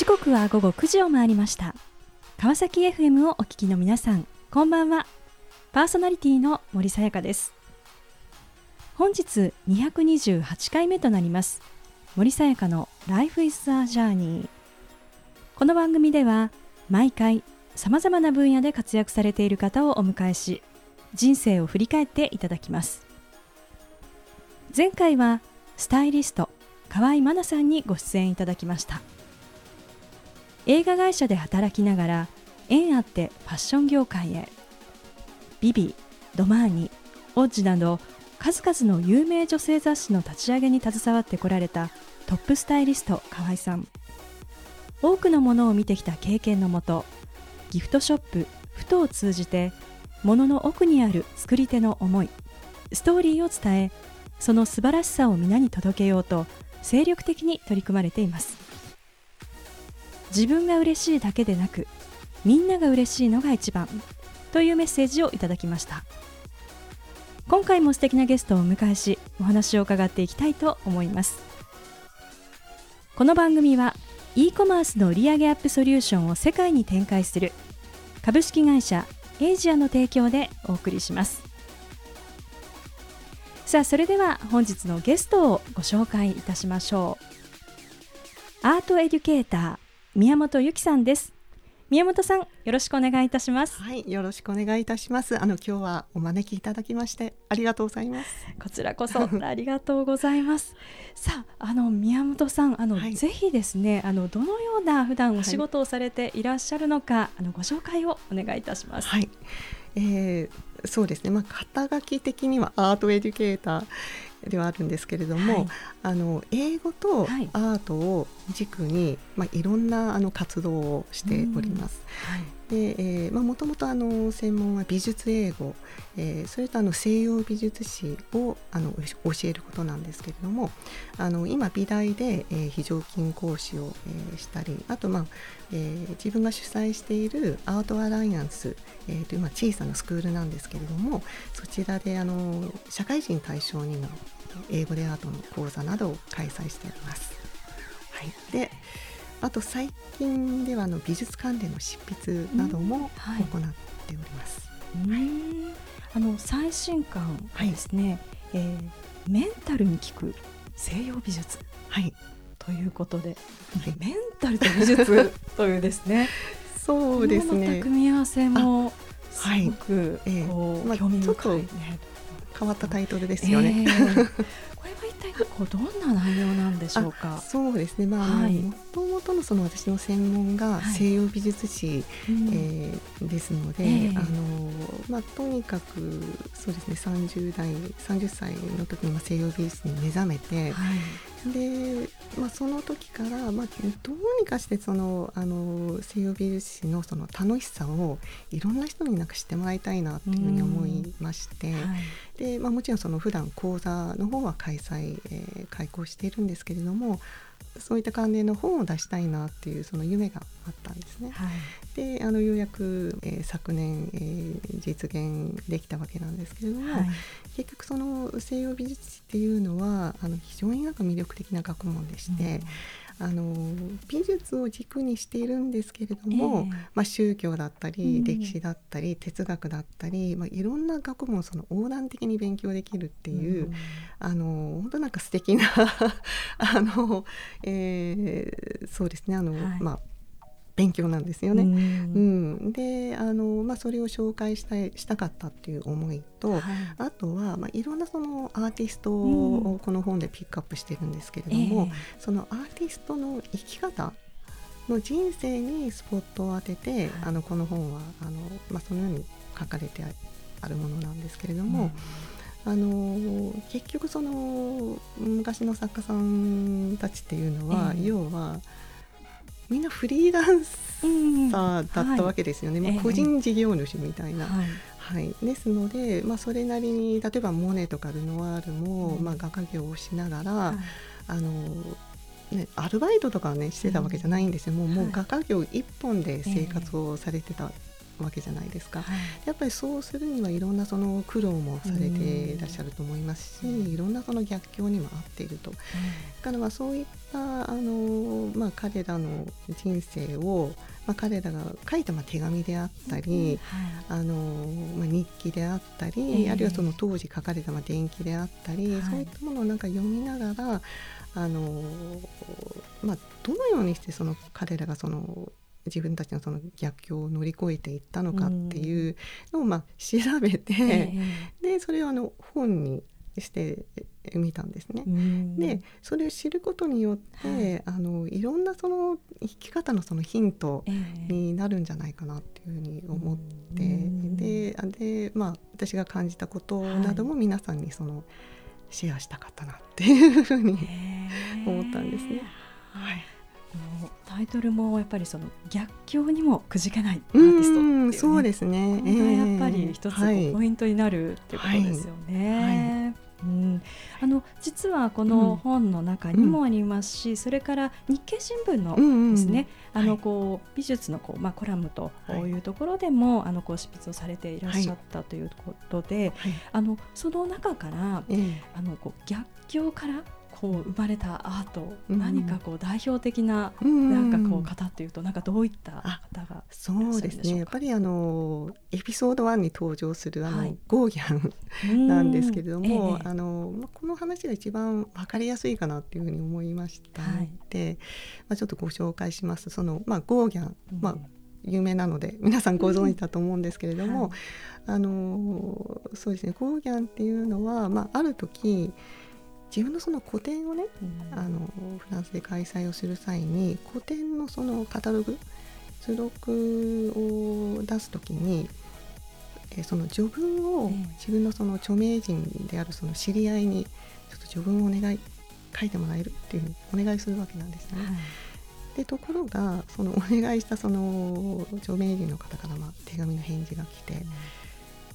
時刻は午後9時を回りました。川崎 FM をお聞きの皆さんこんばんは。パーソナリティの森さやかです。本日228回目となります。森さやかの Life is a Journey この番組では毎回さまざまな分野で活躍されている方をお迎えし人生を振り返っていただきます。前回はスタイリスト河合真奈さんにご出演いただきました。映画会社で働きながら縁あってファッション業界へ。ビビドマーニオッジなど数々の有名女性雑誌の立ち上げに携わってこられたトップスタイリスト河合さん。多くのものを見てきた経験のもとギフトショップふとを通じて物の奥にある作り手の思いストーリーを伝えその素晴らしさを皆に届けようと精力的に取り組まれています。自分が嬉しいだけでなくみんなが嬉しいのが一番というメッセージをいただきました。今回も素敵なゲストをお迎えしお話を伺っていきたいと思います。この番組は e コマースの売上アップソリューションを世界に展開する株式会社エイジアの提供でお送りします。さあそれでは本日のゲストをご紹介いたしましょう。アートエデュケーター宮本由紀さんです。宮本さんよろしくお願いいたします。はいよろしくお願いいたします。あの今日はお招きいただきましてありがとうございます。こちらこそ ありがとうございます。さああの宮本さんあの、はい、ぜひですねあのどのような普段お仕事をされていらっしゃるのか、はい、あのご紹介をお願いいたします。はい、えー、そうですね。まあ肩書き的にはアートエデュケーターではあるんですけれども、はい、あの英語とアートを軸に、まあ、いろんなあの活動をしております。はい。でえーまあ、もともとあの専門は美術英語、えー、それとあの西洋美術史をあの教えることなんですけれどもあの今美大で、えー、非常勤講師を、えー、したりあと、まあえー、自分が主催しているアートアライアンス、えー、というまあ小さなスクールなんですけれどもそちらであの社会人対象にの英語でアートの講座などを開催しております。はい、であと最近ではの美術関連の執筆なども行っております。はい、あの最新刊ですね、はい、えー、メンタルに効く西洋美術、はい、ということで、はい、メンタルと美術？というですね。そうですね。組み合わせもすごく、はいえーまあ、興味深い。ね。変わったタイトルですよね。えー、これは一体こうどんな内容なんでしょうか？そうですね。まあ、はい、もともとのその私の専門が西洋美術史、はい、えー、ですので、えー、あのまあとにかくそうですね。三十代三十歳の時にまあ西洋美術に目覚めて、はい、で、まあその時からまあどうにかしてそのあの西洋美術史のその楽しさをいろんな人になんか知ってもらいたいなっていうふうに思いまして、でで、まあ、もちろんその普段講座の方は開催、えー、開講しているんですけれどもそういった関連の本を出したいなっていうその夢があったんですね。はい、であのようやく、えー、昨年、えー、実現できたわけなんですけれども、はい、結局その西洋美術史っていうのはあの非常になんか魅力的な学問でして、あの美術を軸にしているんですけれども、えー、まあ、宗教だったり、うん、歴史だったり哲学だったり、まあ、いろんな学問をその横断的に勉強できるっていう、うん、あの本当なんか素敵な あの、えー、そうですねあの、はい、まあ勉強なんですよね。うん、うん、であの、まあ、それを紹介したいしたかったっていう思いと、はい、あとは、まあ、いろんなそのアーティストをこの本でピックアップしてるんですけれども、うん、そのアーティストの生き方の人生にスポットを当てて、はい、あのこの本はあの、まあ、そのように書かれてあるものなんですけれども。うん、あの結局その昔の作家さんたちっていうのは、要はみんなフリーランサーだったわけですよね、うんはい、まあ、個人事業主みたいな。はい。はい、ですので、まあ、それなりに例えばモネとかルノワールも、うん、まあ、画家業をしながら、はい、あのね、アルバイトとかねしてたわけじゃないんですよ、うん、もうもう画家業一本で生活をされてたわわけじゃないですか、はい、やっぱりそうするにはいろんなその苦労もされていらっしゃると思いますしいろんなその逆境にも合っていると、だからまあそういったあの、まあ、彼らの人生を、まあ、彼らが書いたまあ手紙であったり、はい、あのまあ、日記であったり、えー、あるいはその当時書かれたまあ伝記であったり、はい、そういったものをなんか読みながらあの、まあ、どのようにしてその彼らがその自分たちのその逆境を乗り越えていったのかっていうのをまあ調べて、えー、でそれをあの本にしてみたんですね。でそれを知ることによって、はい、あのいろんなその生き方のそのヒントになるんじゃないかなっていうふうに思って、でで、まあ、私が感じたことなども皆さんにそのシェアしたかったなっていうふうに思ったんですね。はいタイトルもやっぱりその逆境にもくじけないアーティスト、ね、そうですね。これがやっぱり一つポイントになるっていうことですよね。はい。はい。うん、あの実はこの本の中にもありますし、うん、それから日経新聞のですね、うんうん、あのこう、美術のこうまあコラムとい。うところでも、はい、あのこう執筆をされていらっしゃったということで、はい、あのその中から、あのこう逆境からこう生まれたアート、うん、何かこう代表的ななんかこう方っていうとなんかどういった方がそうですね。やっぱりあのエピソード1に登場するあの、はい、ゴーギャンなんですけれども、ええ、あのこの話が一番わかりやすいかなっていうふうに思いましたので、はい、まあ、ちょっとご紹介します。その、まあ、ゴーギャン、まあ有名なので皆さんご存知だと思うんですけれども、うん。はい、あのそうですね。ゴーギャンっていうのは、まあ、ある時自分のその個展をね、うん、あのフランスで開催をする際に個展のそのカタログ図録を出す時に、えその序文を自分のその著名人であるその知り合いにちょっと序文をお願い書いてもらえるっていうふうにお願いするわけなんですね。はい、でところがそのお願いしたその著名人の方からまあ手紙の返事が来て、うん、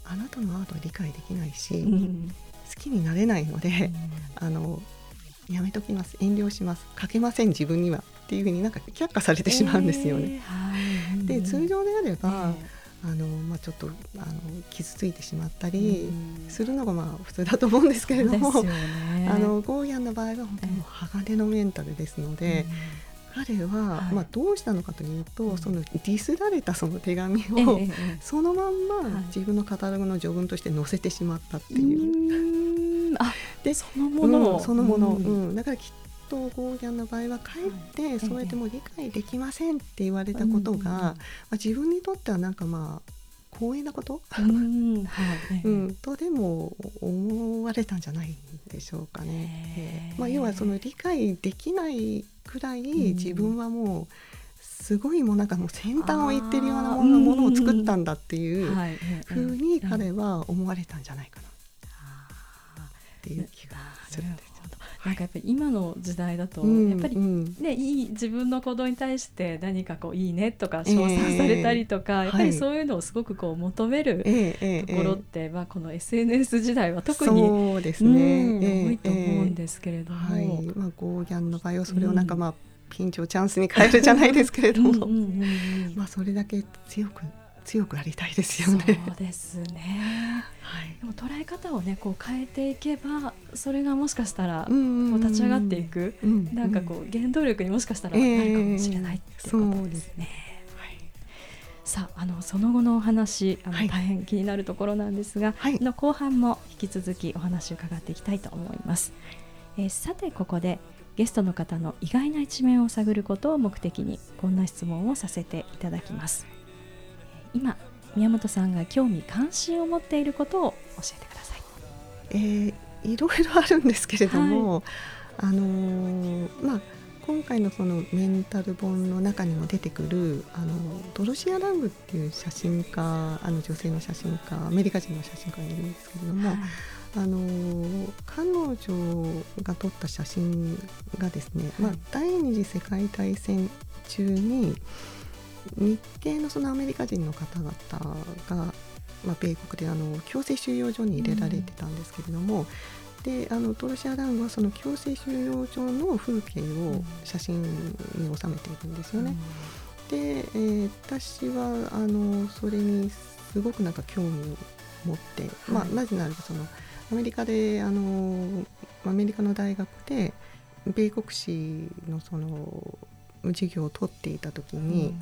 あなたのアートは理解できないし、うん、好きになれないので、あのやめときます。遠慮します。書けません自分には。っていうふうになんか却下されてしまうんですよね。えー、で通常であれば、えー、あのまあ、ちょっとあの傷ついてしまったりするのがまあ普通だと思うんですけれども、ね、あのゴーヤンの場合は本当に鋼のメンタルですので。彼は、はい、まあ、どうしたのかというと、そのディスられたその手紙を、そのまんま自分のカタログの序文として載せてしまったっていう。あでそのもの、うん、そのもの、うん、だからきっとゴーギャンの場合はかえってそうやってもう理解できませんって言われたことが、まあ、自分にとってはなんかまあ光栄なこと、うんはい。うん、とでも思われたんじゃないでしょうかね。まあ、要はその理解できないくらい自分はもうすごいもうなんかもう先端を行ってるようなものを作ったんだっていうふうに彼は思われたんじゃないかな。っていう気がする。んです。なんかやっぱり今の時代だとやっぱりね、いい自分の行動に対して何かこういいねとか称賛されたりとか、やっぱりそういうのをすごくこう求めるところって、まあこの SNS 時代は特にそうですね、多いと思うんですけれども、はい。まあゴーギャンの場合はそれをなんかまあ、ピンチをチャンスに変えるじゃないですけれども、まあそれだけ強く強くありたいですよね。そうですね。はい、でも捉え方をねこう変えていけばそれがもしかしたらこう立ち上がっていく、うん、なんかこう原動力にもしかしたらなるかもしれないっていうことですね。さああのその後のお話あの、はい、大変気になるところなんですが、はい、の後半も引き続きお話を伺っていきたいと思います。えー、さてここでゲストの方の意外な一面を探ることを目的にこんな質問をさせていただきます。今宮本さんが興味関心を持っていることを教えてください。えー、いろいろあるんですけれども、はい、あのー、まあ今回のそのメンタル本の中にも出てくるあのドロシア・ラングっていう写真家あの女性の写真家アメリカ人の写真家がいるんですけれども、はい、あの彼女が撮った写真がですね、まあ、第二次世界大戦中に日系のそのアメリカ人の方々が、まあ、米国であの強制収容所に入れられてたんですけれども、うん、であのトロシア・ラングはその強制収容所の風景を写真に収めているんですよね。で、えー、私はあのそれにすごくなんか興味を持って、はい、まあ、なぜならそのアメリカであのアメリカの大学で米国史のその授業を取っていた時に、うん、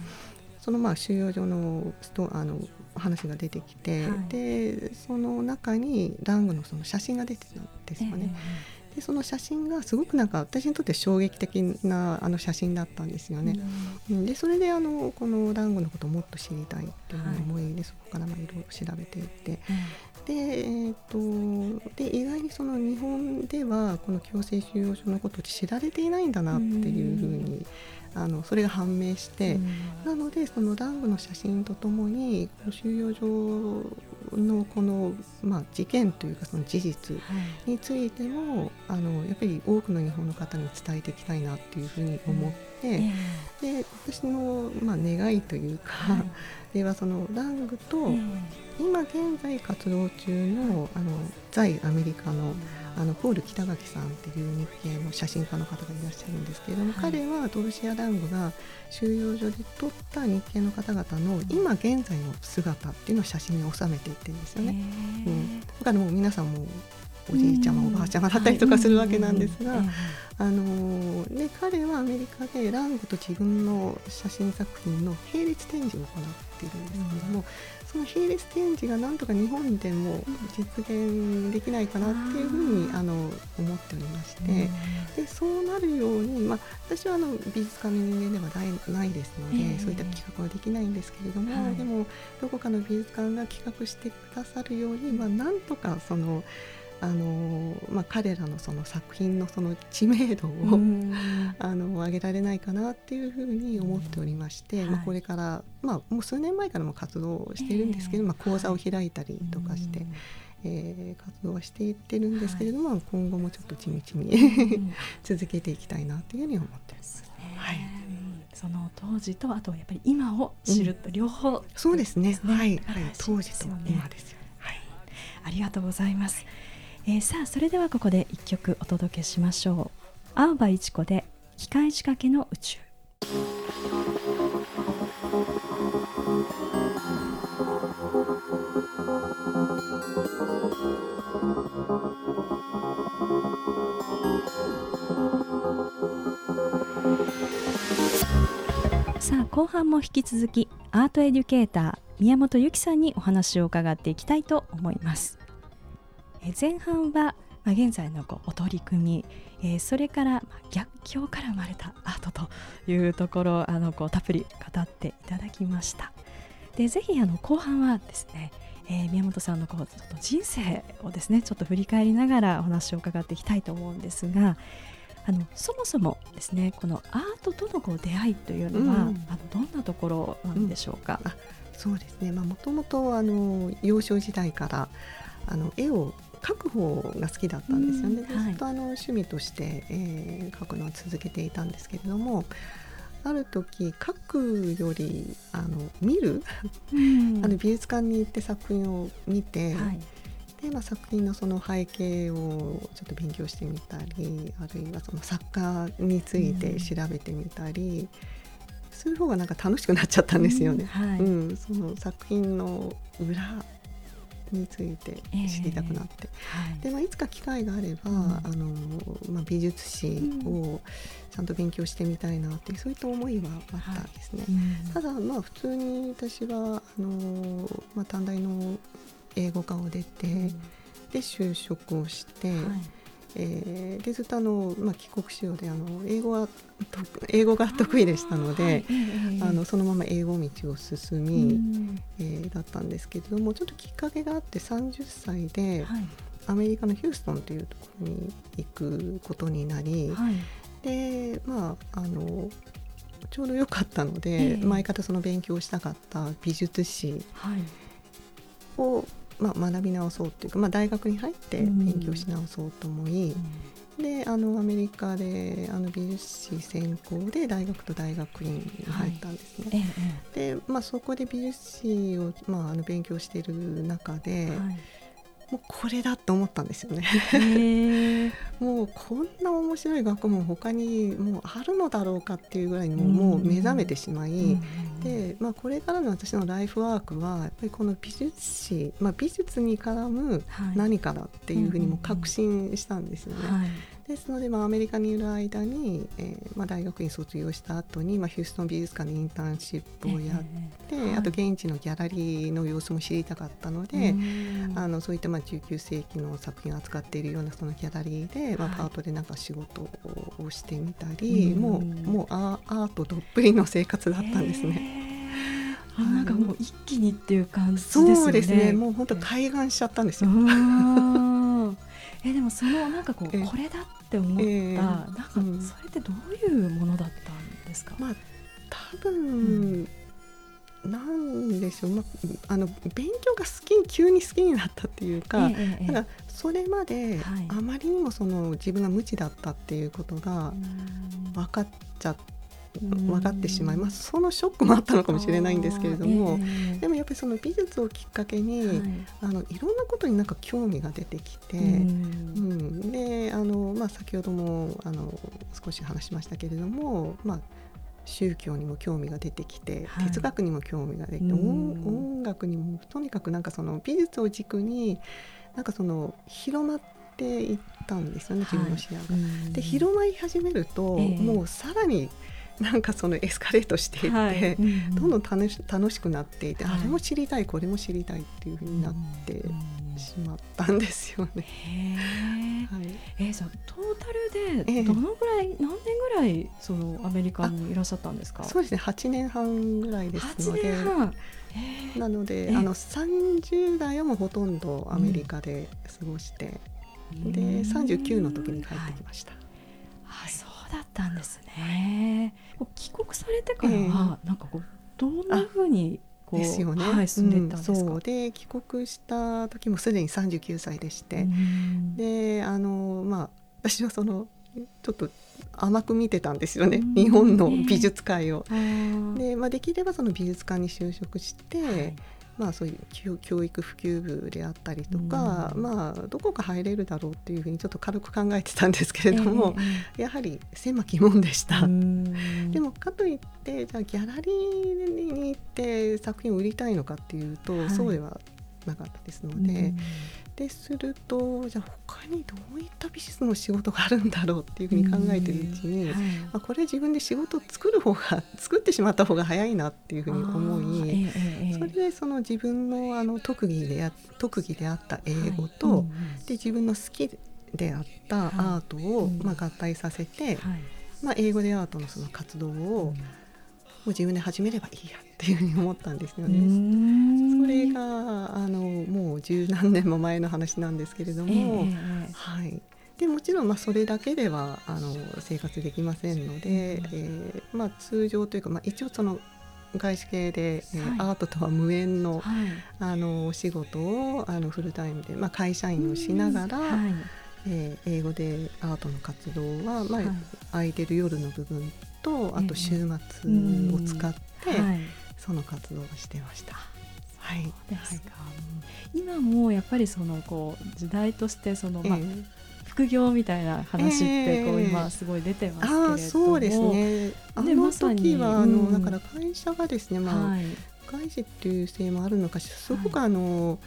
そのまあ収容所のストあの話が出てきて、はい、でその中にラングのその写真が出てたんですよね。えーでその写真がすごくなんか私にとって衝撃的なあの写真だったんですよね。うん、でそれであのこのランゴのことをもっと知りたいっていう思いで、はい、そこからまあいろいろ調べていって、で,、えーと、で意外にその日本ではこの強制収容所のことを知られていないんだなっていうふうにあのそれが判明して、なのでそのラングの写真とともに収容所のこの、まあ、事件というかその事実についても、はい、あのやっぱり多くの日本の方に伝えていきたいなっていうふうに思って、うんえー、で私の、まあ、願いというか、はい、ではそのラングと、今現在活動中のあの在アメリカの、あのポール北垣さんっていう日系の写真家の方がいらっしゃるんですけれども、はい、彼はドルシア・ラングが収容所で撮った日系の方々の今現在の姿っていうのを写真に収めていってるんですよね。うん、だからもう皆さんもおじいちゃまおばあちゃまだったりとかするわけなんですが、あので彼はアメリカでラングと自分の写真作品の並列展示を行っているんですけれども、その並列展示がなんとか日本でも実現できないかなっていうふうにあの思っておりまして、でそうなるように、まあ、私はあの美術館の人間ではないですので、そういった企画はできないんですけれども、はい、でもどこかの美術館が企画してくださるように、まあ、なんとかその。あのまあ、彼らのその作品のその知名度をあの上げられないかなっていうふうに思っておりまして、まあ、これから、まあ、もう数年前からも活動しているんですけど、まあ、講座を開いたりとかして。えー、活動はしていってるんですけれども、はい、今後もちょっと地道に続けていきたいなというふうに思ってます。はい、その当時とあとやっぱり今を知ると両方、ねうん、そうですね。はい、はい、当時と今ですよ。はい、ありがとうございます。えー、さあそれではここで一曲お届けしましょう。青葉一子で機械仕掛けの宇宙。さあ後半も引き続きアートエデュケーター宮本由紀さんにお話を伺っていきたいと思います。前半は、まあ、現在のこうお取り組み、えー、それから、まあ、逆境から生まれたアートというところあのこうたっぷり語っていただきました。でぜひあの後半はですね、えー、宮本さんのこうちょっと人生をですねちょっと振り返りながらお話を伺っていきたいと思うんですがあのそもそもですねこのアートとのこう出会いというのは、うん、あのどんなところなんでしょうか、うん、そうですね。もともと幼少時代からあの絵を描く方が好きだったんですよね、ずっとあの趣味として、えー、描くのは続けていたんですけれどもある時描くよりあの見る、うん、あの美術館に行って作品を見て、はい、でまあ、作品のその背景をちょっと勉強してみたりあるいはその作家について調べてみたり。うん。そういう方がなんか楽しくなっちゃったんですよね。うん、はい。うん、その作品の裏について知りたくなって、えーはい、でまあ、いつか機会があれば、うん、あのまあ、美術史をちゃんと勉強してみたいなっていう、そういった思いはあったんですね。はい、ただまあ普通に私はあの、まあ、短大の英語科を出て、うん、で就職をして。はいえー、でずっとあの、まあ、帰国子女であの英語は英語が得意でしたのであ、のそのまま英語道を進み、えー、だったんですけれどもちょっときっかけがあって30歳で、はい、アメリカのヒューストンというところに行くことになり、はい、でまああのちょうど良かったので、えー、前からその勉強したかった美術史を、まあ、学び直そうっていうか、まあ、大学に入って勉強し直そうと思い、うん、であのアメリカであの美術史専攻で大学と大学院に入ったんですね。はいで、まあ、そこで美術史を、まあ、あの勉強している中で、はいもうこれだと思ったんですよね。もうこんな面白い学問他にもうあるのだろうかっていうぐらいにももう目覚めてしまい、で、まあ、これからの私のライフワークはやっぱりこの美術史、まあ、美術に絡む何かだっていうふうにも確信したんですよね。はいですので、まあ、アメリカにいる間に、えーまあ、大学院卒業した後に、まあ、ヒューストン美術館でインターンシップをやって、えーはい、あと現地のギャラリーの様子も知りたかったので、あのそういったまあ19世紀の作品を扱っているようなそのギャラリーで、まあ、パートでなんか仕事をしてみたり、もうもうアートどっぷりの生活だったんですね。なんかもう一気にっていう感じですね。そうですね。もう本当開眼しちゃったんですよ。えでもそのなんかこうこれだって思った、えー、なんかそれってどういうものだったんですか？まあ多分、うん、なんでしょう、まあ、あの勉強が好き急に好きになったっていうか、えー、だそれまであまりにもその自分が無知だったっていうことが分かっちゃって。分かってしまいます、そのショックもあったのかもしれないんですけれども、えー、でもやっぱりその美術をきっかけに、はい、あのいろんなことになんか興味が出てきて、うん、であの、まあ、先ほどもあの少し話しましたけれども、まあ、宗教にも興味が出てきて、はい、哲学にも興味が出て、音楽にもとにかくなんかその美術を軸になんかその広まっていったんですよね自分の視野が。はい、で広まり始めると、えー、もうさらになんかそのエスカレートしていって、はい。どんどん楽し楽しくなっていて、はい、あれも知りたいこれも知りたいっていうふうになってしまったんですよね。はい、えー、じゃトータルでどのぐらい、えー、何年ぐらいそのアメリカにいらっしゃったんですか？そうですね。8年半ぐらいですので。なので、あの30代はもうほとんどアメリカで過ごして、うん、で39の時に帰ってきました。うだったんですね。帰国されてからは、なんかこうどんなふうにこうですよね、はい、住んでたんですか、うん、そう。で帰国した時もすでに39歳でして、であのまあ私はそのちょっと甘く見てたんですよね、日本の美術界を。で、まあ、できればその美術館に就職して、はいまあ、そういう教育普及部であったりとか、うん、まあ、どこか入れるだろうっていうふうにちょっと軽く考えてたんですけれども、えー、やはり狭き門でした。でもかといってじゃあギャラリーに行って作品を売りたいのかっていうと、はい、そうではなかったですので。でするとじゃあ他にどういった美術の仕事があるんだろうっていうふうに考えてるうちに、はい、まあ、これ自分で仕事を作る方が 作ってしまった方が早いなっていうふうに思い、えー、それでその自分のあの特技で特技であった英語と、はいうん、で自分の好きであったアートを、まあ、合体させて、まあ、英語でアートのその活動を、もう自分で始めればいいやっていうふうに思ったんですよね。それがあのもう十何年も前の話なんですけれども、えー、はい。でもちろんまあそれだけではあの生活できませんので、うん、えー、まあ、通常というか、まあ、一応その外資系で、えー、はい、アートとは無縁のはい、あのお仕事をあのフルタイムで、まあ、会社員をしながら、はい、えー、英語でアートの活動は、まあ空いてる夜の部分とあと週末を使って、その活動をしてました。はい、ですか、はい、今もやっぱりそのこう時代としてその、まあ、副業みたいな話ってこう今すごい出てますけれども、えー、そうですね。あの時はあの、だから会社がですね、まあ、はい、外資っていうせいもあるのかすごくあの、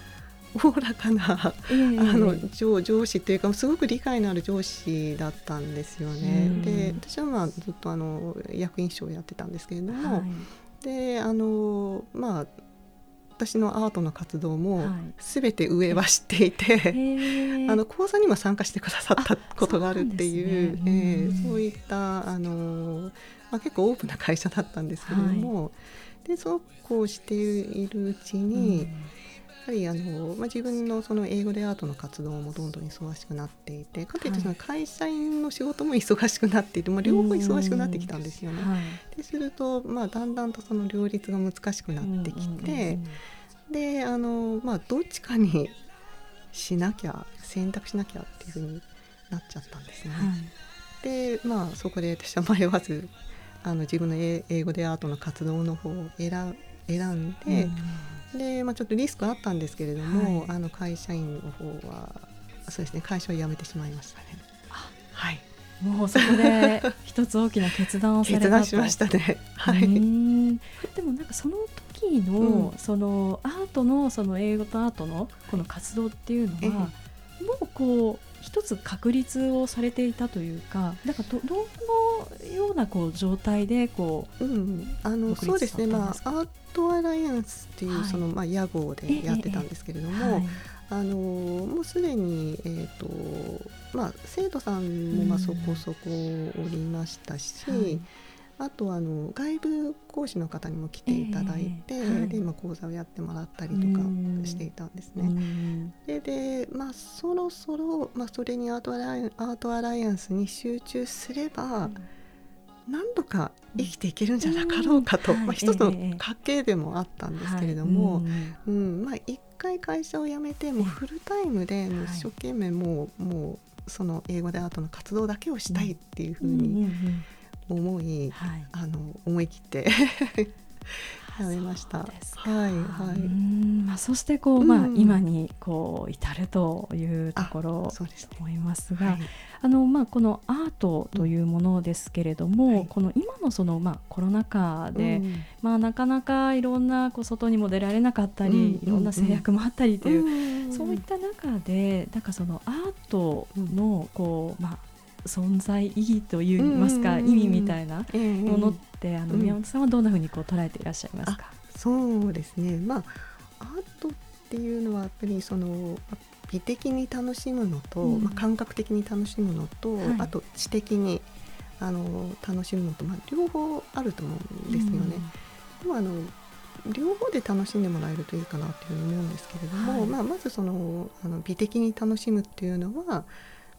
おおらかな、えー、あの上上司というかすごく理解のある上司だったんですよね。で私はまあずっとあの役員秘書をやってたんですけれども、はい、であのまあ私のアートの活動もすべて上は知っていて、はい、あの講座にも参加してくださったことがあるっていうそう、ね。えー、そういったあの、まあ、結構オープンな会社だったんですけれども、はい、でそうこうしているうちに、うんぱりあの、まあ、自分のその英語でアートの活動もどんどん忙しくなっていてかといってその会社員の仕事も忙しくなっていて、まあ、両方忙しくなってきたんですよね。はい、ですると、まあ、だんだんとその両立が難しくなってきて、であの、まあ、どっちかにしなきゃ選択しなきゃっていうふうになっちゃったんですね。はい、でまあそこで私は迷わずあの自分の英語でアートの活動の方を選選んで、で、まあ、ちょっとリスクあったんですけれども、はい、あの会社員の方はそうですね会社を辞めてしまいましたね。はいもうそこで 一つ大きな決断をされた決断しましたね。はい。でもなんかその時の、うん、そのアートのその英語とアートのこの活動っていうのは、えもうこう一つ確立をされていたというか、なんかどどのようなこう状態でこう、うん、あのそうですね。まあアートアライアンスっていう、はい、そのまあ屋号でやってたんですけれども。ええはいあのもうすでに、えーとまあ、生徒さんもまあそこそこおりましたし、うんはい、あとあの外部講師の方にも来ていただいて、えーはい、で今講座をやってもらったりとかしていたんですね。でで、まあ、そろそろ、まあ、それにアートアライアートアライアンスに集中すれば、何度か生きていけるんじゃなかろうかと、まあ、一つの家系でもあったんですけれども、うん。まあ、一回会社を辞めてもうフルタイムでもう一生懸命もう,、もうその英語でアートの活動だけをしたいっていうふうに思い、あの思い切ってやめました。はいはい。まあそしてこう、まあ今にこう至るというところと思いますが、あのまあこのアートというものですけれども、この今のそのまあコロナ禍で、まあなかなかいろんなこう外にも出られなかったり、いろんな制約もあったりという、そういった中でなんかそのアートのこうまあ存在意義といいますか、意味みたいなものって、あの宮本さんはどんなふうにこう捉えていらっしゃいますか、そうですね、まあ、アートっていうのはやっぱりその美的に楽しむのと、うん、まあ、感覚的に楽しむのと、はい、あと知的にあの楽しむのと、まあ、両方あると思うんですよね。うん、あの両方で楽しんでもらえるといいかなというふうに思うんですけれども、はい、まあ、まずそのあの美的に楽しむっていうのは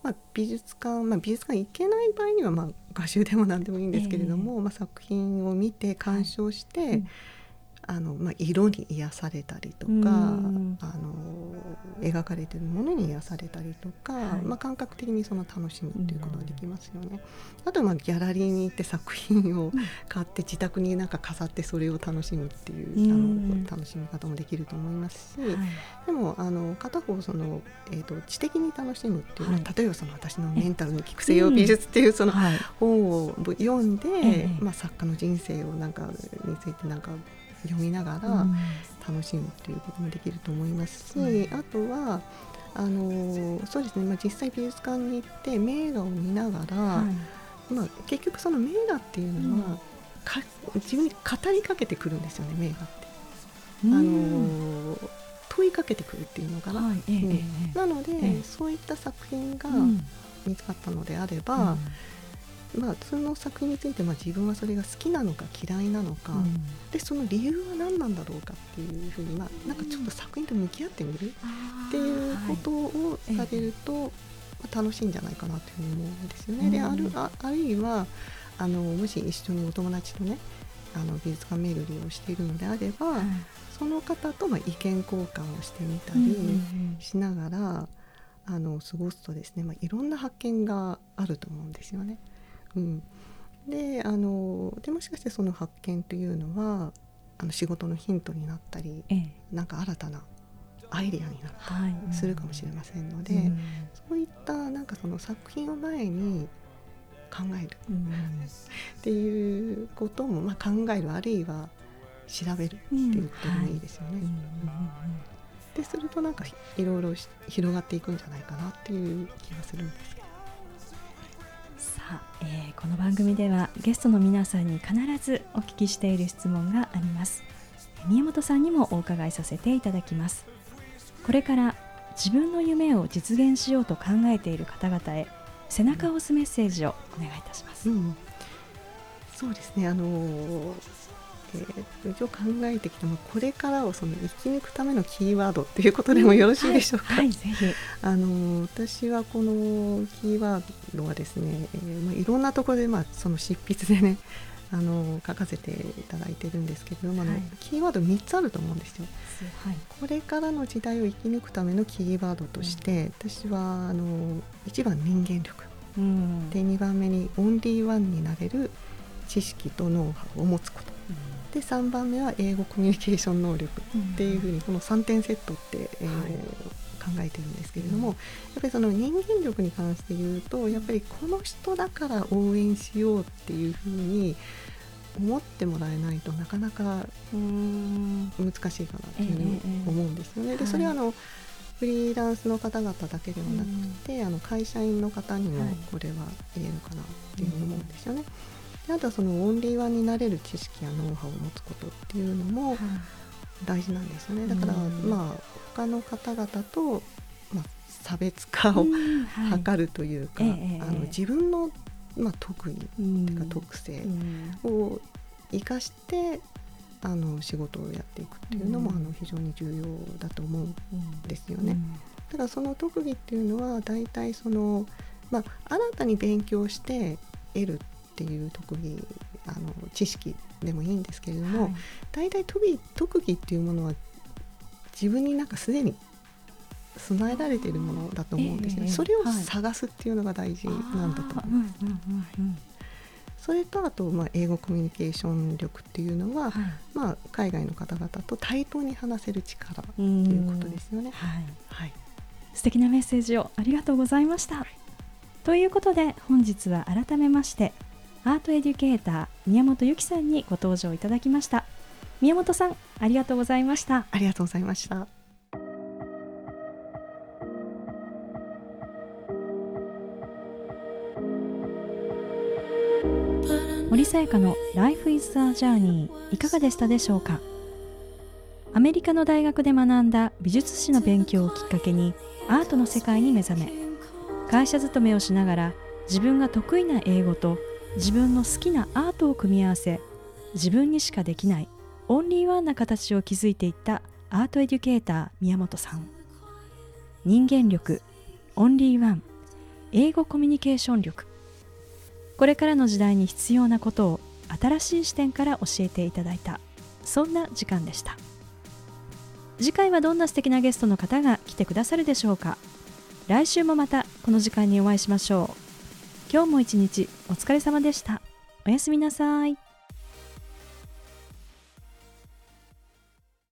まあ、美術館、まあ、美術館行けない場合には、まあ、画集でも何でもいいんですけれども、えー、まあ、作品を見て鑑賞して、はいうんあのまあ、色に癒されたりとか、あの描かれてるものに癒されたりとか、はい、まあ、感覚的にその楽しむっていうことができますよね。あとまあギャラリーに行って作品を買って自宅になんか飾ってそれを楽しむっていう、あの楽しみ方もできると思いますし、はい、でもあの片方その、えーと、知的に楽しむっていう、はい、例えばその私のメンタルの聞く西洋美術っていうその本を読んで、まあ、作家の人生をなんかについてなんか読みながら楽しむということもできると思いますし、うん、あとはあのそうですね、まあ、実際美術館に行って名画を見ながら、はい、まあ、結局その名画っていうのは、うん、か自分に語りかけてくるんですよね名画って。あの問いかけてくるっていうのかな。はい。えーうん、なので、えー、そういった作品が見つかったのであれば、まあ、その作品についてまあ自分はそれが好きなのか嫌いなのか、うん、でその理由は何なんだろうかっていうふうに、まあ、なんかちょっと作品と向き合ってみるっていうことをされると、はい、まあ、楽しいんじゃないかなというふうに思うんですよね。うん、であるああるいはあのもし一緒にお友達とねあの美術館巡りをしているのであれば、はい、その方とまあ意見交換をしてみたりしながら、あの過ごすとですね、まあ、いろんな発見があると思うんですよね。うん、であのでもしかしてその発見というのはあの仕事のヒントになったり、ええ、なんか新たなアイデアになったりするかもしれませんので、はいうん、そういったなんかその作品を前に考える、うん、っていうことも、まあ、考えるあるいは調べるっていうことでもいいですよね。でするとなんかいろいろ広がっていくんじゃないかなっていう気がするんですけど。さあ、えー、この番組ではゲストの皆さんに必ずお聞きしている質問があります。宮本さんにもお伺いさせていただきます。これから自分の夢を実現しようと考えている方々へ背中を押すメッセージをお願いいたします、うん、そうですね。あのーえー、一応考えてきた、まあ、これからをその生き抜くためのキーワードっていうことでもよろしいでしょうか？はい、ぜひ。あの私はこのキーワードはですね、えーまあ、いろんなところで、まあ、その執筆でね あの書かせていただいてるんですけれども、はい、キーワード3つあると思うんですよ、はい、これからの時代を生き抜くためのキーワードとして、うん、私はあの1番人間力、うん、で2番目にオンリーワンになれる知識とノウハウを持つこと、で3番目は英語コミュニケーション能力っていうふうにこの3点セットって、えー、はい、考えてるんですけれども、やっぱりその人間力に関して言うとやっぱりこの人だから応援しようっていうふうに思ってもらえないとなかなか難しいかなっていうふうに思うんですよね。でそれはあの、フリーランスの方々だけではなくて、あの会社員の方にもこれは言えるかなっていうふうに思うんですよね。であとはそのオンリーワンになれる知識やノウハウを持つことっていうのも大事なんですよね。だからまあ他の方々と、まあ、差別化を図るというか、あの自分のまあ、特技というか特性を生かしてあの仕事をやっていくっていうのも、あの非常に重要だと思うんですよね。ただその特技っていうのは大体その、まあ、新たに勉強して得るっていう特技あの知識でもいいんですけれども、はい、大体特技特技っていうものは自分になんかすでに備えられているものだと思うんですね、えー、それを探すっていうのが大事なんだと思います。それとあと、まあ、英語コミュニケーション力っていうのは、はい、まあ、海外の方々と対等に話せる力ということですよね。はい、はい、素敵なメッセージをありがとうございました。はい、ということで本日は改めましてアートエデュケーター宮本由紀さんにご登場いただきました。宮本さんありがとうございました。ありがとうございました。森さやかの Life is a Journey いかがでしたでしょうか？アメリカの大学で学んだ美術史の勉強をきっかけにアートの世界に目覚め会社勤めをしながら自分が得意な英語と自分の好きなアートを組み合わせ自分にしかできないオンリーワンな形を築いていったアートエデュケーター宮本さん。人間力オンリーワン。英語コミュニケーション力。これからの時代に必要なことを新しい視点から教えていただいた。そんな時間でした。次回はどんな素敵なゲストの方が来てくださるでしょうか。来週もまたこの時間にお会いしましょう。今日も一日お疲れ様でした。おやすみなさい。